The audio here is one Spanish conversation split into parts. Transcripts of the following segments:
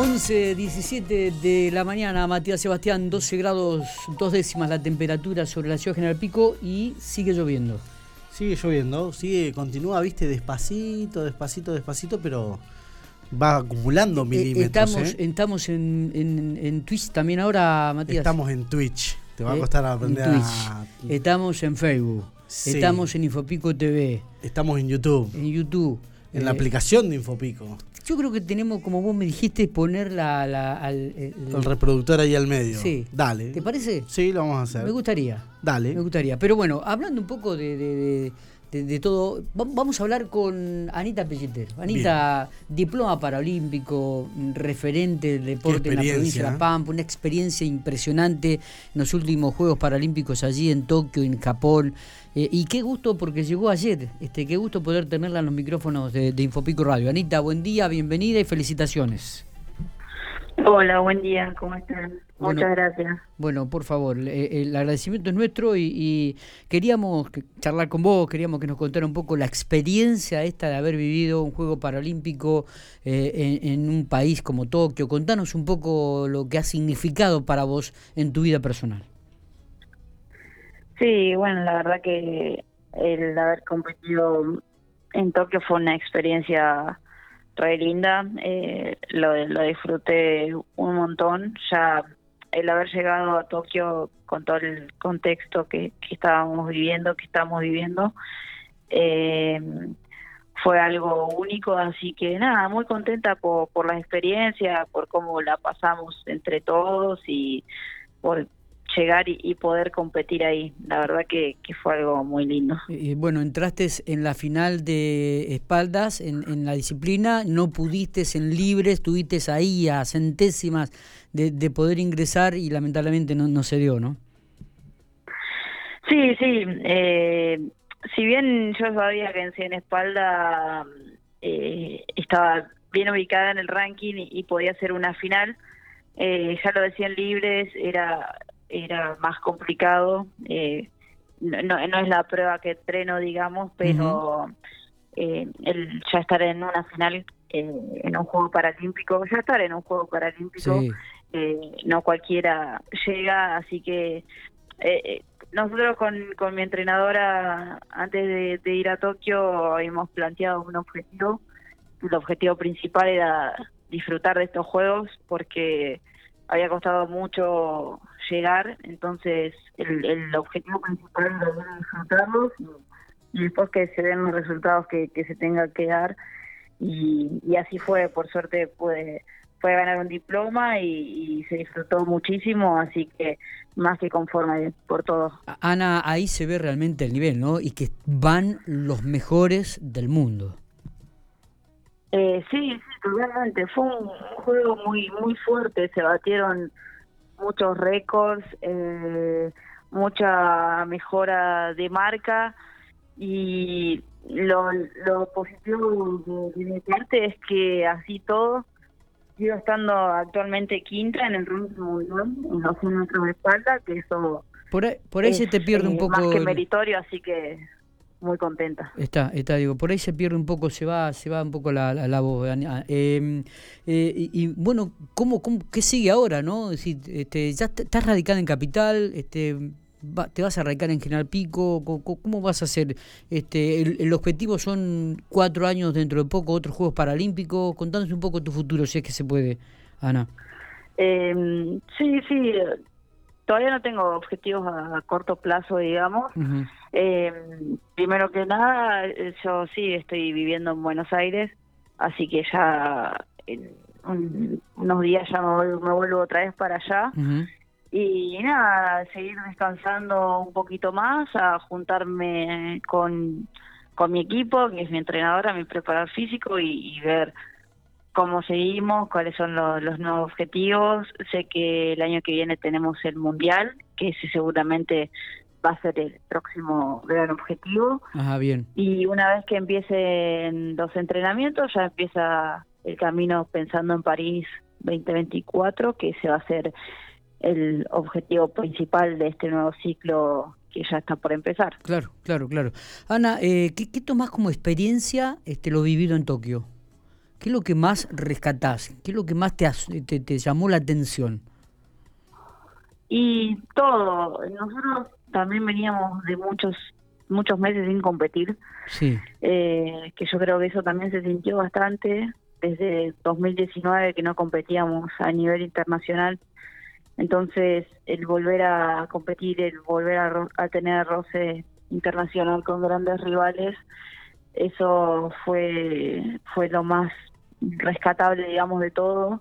11, 17 de la mañana, Matías Sebastián, 12 grados, dos décimas la temperatura sobre la ciudad General Pico y sigue lloviendo. Sigue lloviendo, sigue, continúa, viste, despacito, despacito, despacito, pero va acumulando Eh, milímetros. estamos ¿eh? estamos en, en, en Twitch también ahora, Matías. Estamos en Twitch. Te va a Eh, costar en aprender Twitch. a. Estamos en Facebook. Sí. Estamos en Infopico TV. Estamos en YouTube, En YouTube. en la aplicación de Infopico. Yo creo que tenemos, como vos me dijiste, poner la, la- al, el- El reproductor ahí al medio. Sí. Dale. ¿Te parece? Sí, lo vamos a hacer. Me gustaría. Dale. Me gustaría. Pero bueno, hablando un poco de, de- de- de- de todo, va- vamos a hablar con Anita Pellitero. Anita, diploma paralímpico, referente del deporte en la provincia de. La Pampa, una experiencia impresionante en los últimos Juegos Paralímpicos allí en Tokio, en Japón. Eh, y qué gusto porque llegó ayer, este, qué gusto poder tenerla en los micrófonos de, de Infopico Radio. Anita, buen día, bienvenida y felicitaciones. Hola, buen día, ¿cómo están? Bueno. Muchas gracias. Bueno, por favor, eh, el agradecimiento es nuestro y, y queríamos que- charlar con vos, queríamos que nos contara un poco la experiencia esta de haber vivido un juego paralímpico eh, en, en un país como Tokio. Contanos un poco lo que ha significado para vos en tu vida personal. Sí, bueno, la verdad que el haber competido en Tokio fue una experiencia re linda, eh, lo, lo disfruté un montón, ya el haber llegado a Tokio con todo el contexto que, estábamos viviendo, que estamos viviendo, eh, fue algo único, así que nada, muy contenta por, por la experiencia, por cómo la pasamos entre todos y por llegar y, y poder competir ahí. La verdad que, que fue algo muy lindo. Eh, bueno, entraste en la final de espaldas en, en la disciplina, no pudiste en libre, estuviste ahí a centésimas de, de poder ingresar y lamentablemente no, no se dio, ¿no? Sí, sí. Eh, si bien yo sabía que en Cien Espalda eh, estaba bien ubicada en el ranking y, y podía ser una final, eh, ya lo decían libres, era era más complicado. Eh, no, no, es la prueba que entreno, digamos, pero eh, el ya estar en una final, eh, en un juego paralímpico, ya estar en un juego paralímpico, Sí. eh, no cualquiera llega, así que eh, nosotros con, con mi entrenadora antes de, de ir a Tokio habíamos planteado un objetivo. El objetivo principal era disfrutar de estos juegos porque había costado mucho llegar, entonces el, el objetivo principal era disfrutarlos y, y después que se den los resultados que, que se tenga que dar y, y así fue, por suerte pude, pude ganar un diploma y, y se disfrutó muchísimo, así que más que conforme por todo. Ana, ahí se ve realmente el nivel, ¿no? Y que van los mejores del mundo. Eh, sí, sí, totalmente. Fue un juego muy muy fuerte. Se batieron muchos récords, eh, mucha mejora de marca y lo, lo positivo de, de mi parte es que así todo sigo estando actualmente quinta en el ranking mundial en los 100 metros de espalda, que eso Por ahí, por ahí se es, te pierde un eh, poco. más que meritorio, así que muy contenta. Está, está, digo, por ahí se pierde un poco, se va, se va un poco la, la, la voz. Ana. Eh, eh, y, y, bueno, ¿cómo, cómo, ¿qué sigue ahora, no? Es decir, este, ya est- estás radicada en Capital, este, va- te vas a radicar en General Pico, ¿cómo, cómo- vas a hacer? Este, el, el objetivo son cuatro años dentro de poco, otros Juegos Paralímpicos. Contanos un poco tu futuro, si es que se puede, Ana. Eh, sí, sí, eh, todavía no tengo objetivos a, a corto plazo, digamos. Ujú. Eh, primero que nada, eh, yo sí estoy viviendo en Buenos Aires, así que ya en un- unos días ya me vuelvo, me vuelvo otra vez para allá. Y nada, seguir descansando un poquito más, a juntarme con, con mi equipo, que es mi entrenadora, mi preparador físico, y, y ver cómo seguimos, cuáles son los, los nuevos objetivos. Sé que el año que viene tenemos el Mundial, que ese seguramente va a ser el próximo gran objetivo. Ajá, bien. Y una vez que empiecen los entrenamientos, ya empieza el camino pensando en París 2024, que se va a ser el objetivo principal de este nuevo ciclo que ya está por empezar. Claro, claro, claro. Ana, eh, ¿qué, qué tomás como experiencia este, lo vivido en Tokio? ¿Qué es lo que más rescatás? ¿Qué es lo que más te, te, te llamó la atención? Y todo. Nosotros también veníamos de muchos muchos meses sin competir. Sí. Eh, que yo creo que eso también se sintió bastante desde 2019 que no competíamos a nivel internacional. Entonces, el volver a competir, el volver a, a tener roce internacional con grandes rivales, eso fue fue lo más rescatable, digamos, de todo,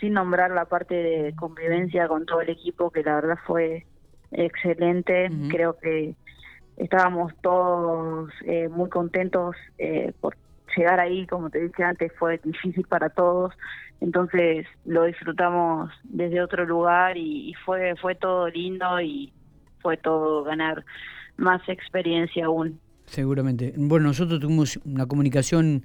sin nombrar la parte de convivencia con todo el equipo, que la verdad fue excelente. Creo que estábamos todos eh, muy contentos eh, por llegar ahí, como te dije antes, fue difícil para todos, entonces lo disfrutamos desde otro lugar y, y fue fue todo lindo y fue todo ganar más experiencia aún. Seguramente. Bueno, nosotros tuvimos una comunicación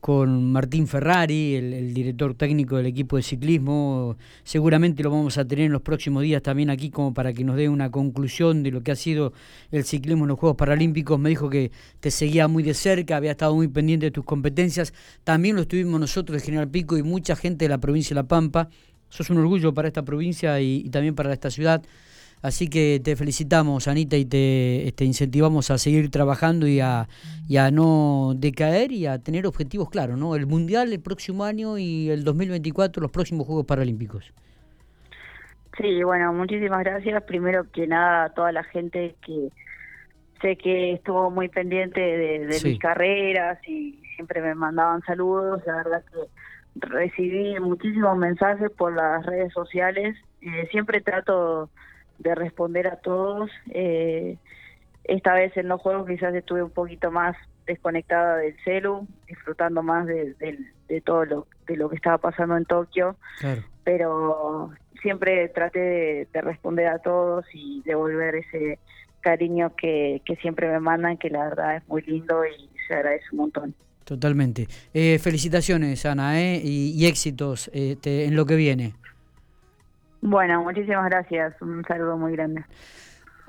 con Martín Ferrari, el, director técnico del equipo de ciclismo. Seguramente lo vamos a tener en los próximos días también aquí como para que nos dé una conclusión de lo que ha sido el ciclismo en los Juegos Paralímpicos. Me dijo que te seguía muy de cerca, había estado muy pendiente de tus competencias. También lo estuvimos nosotros de General Pico y mucha gente de la provincia de La Pampa. Sos un orgullo para esta provincia y también para esta ciudad. Así que te felicitamos, Anita, y te este, incentivamos a seguir trabajando y a, y a no decaer y a tener objetivos claros, ¿no? El Mundial el próximo año y el 2024 los próximos Juegos Paralímpicos. Sí, bueno, muchísimas gracias. Primero que nada a toda la gente que sé que estuvo muy pendiente de, de Sí. mis carreras y siempre me mandaban saludos. La verdad que recibí muchísimos mensajes por las redes sociales. Eh, siempre trato de responder a todos. Eh, esta vez en los juegos quizás estuve un poquito más desconectada del celu, disfrutando más de, de- de todo lo, de lo que estaba pasando en Tokio, Claro. pero siempre traté de, de responder a todos y devolver ese cariño que, que siempre me mandan, que la verdad es muy lindo y se agradece un montón. Totalmente. Eh, felicitaciones, Ana, ¿eh? y, y éxitos este, en lo que viene. Bueno, muchísimas gracias, un saludo muy grande.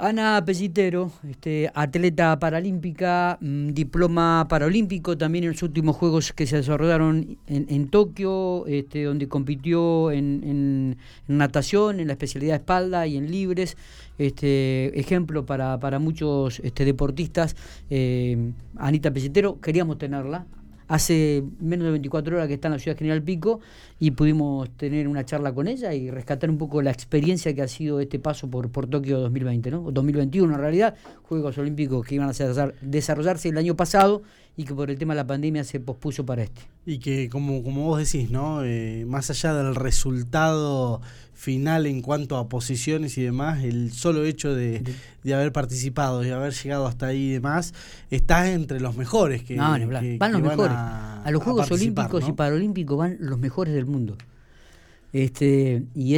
Ana Pellitero, este, atleta paralímpica, mm, diploma paralímpico también en los últimos Juegos que se desarrollaron en, en Tokio, este, donde compitió en, natación, en la especialidad de espalda y en libres. Este, ejemplo para, para muchos este, deportistas. Eh, Anita Pellitero, queríamos tenerla. Hace menos de 24 horas que está en la ciudad General Pico y pudimos tener una charla con ella y rescatar un poco la experiencia que ha sido este paso por, por Tokio 2020, ¿no? O 2021 en realidad, Juegos Olímpicos que iban a desarrollar- desarrollarse el año pasado y que por el tema de la pandemia se pospuso para este. Y que como, como vos decís, ¿no? Eh, más allá del resultado final en cuanto a posiciones y demás, el solo hecho de, de haber participado y haber llegado hasta ahí y demás, estás entre los mejores que, No, van los mejores. a, A, los Juegos Olímpicos y. Paralímpicos van los mejores del mundo. Este, y es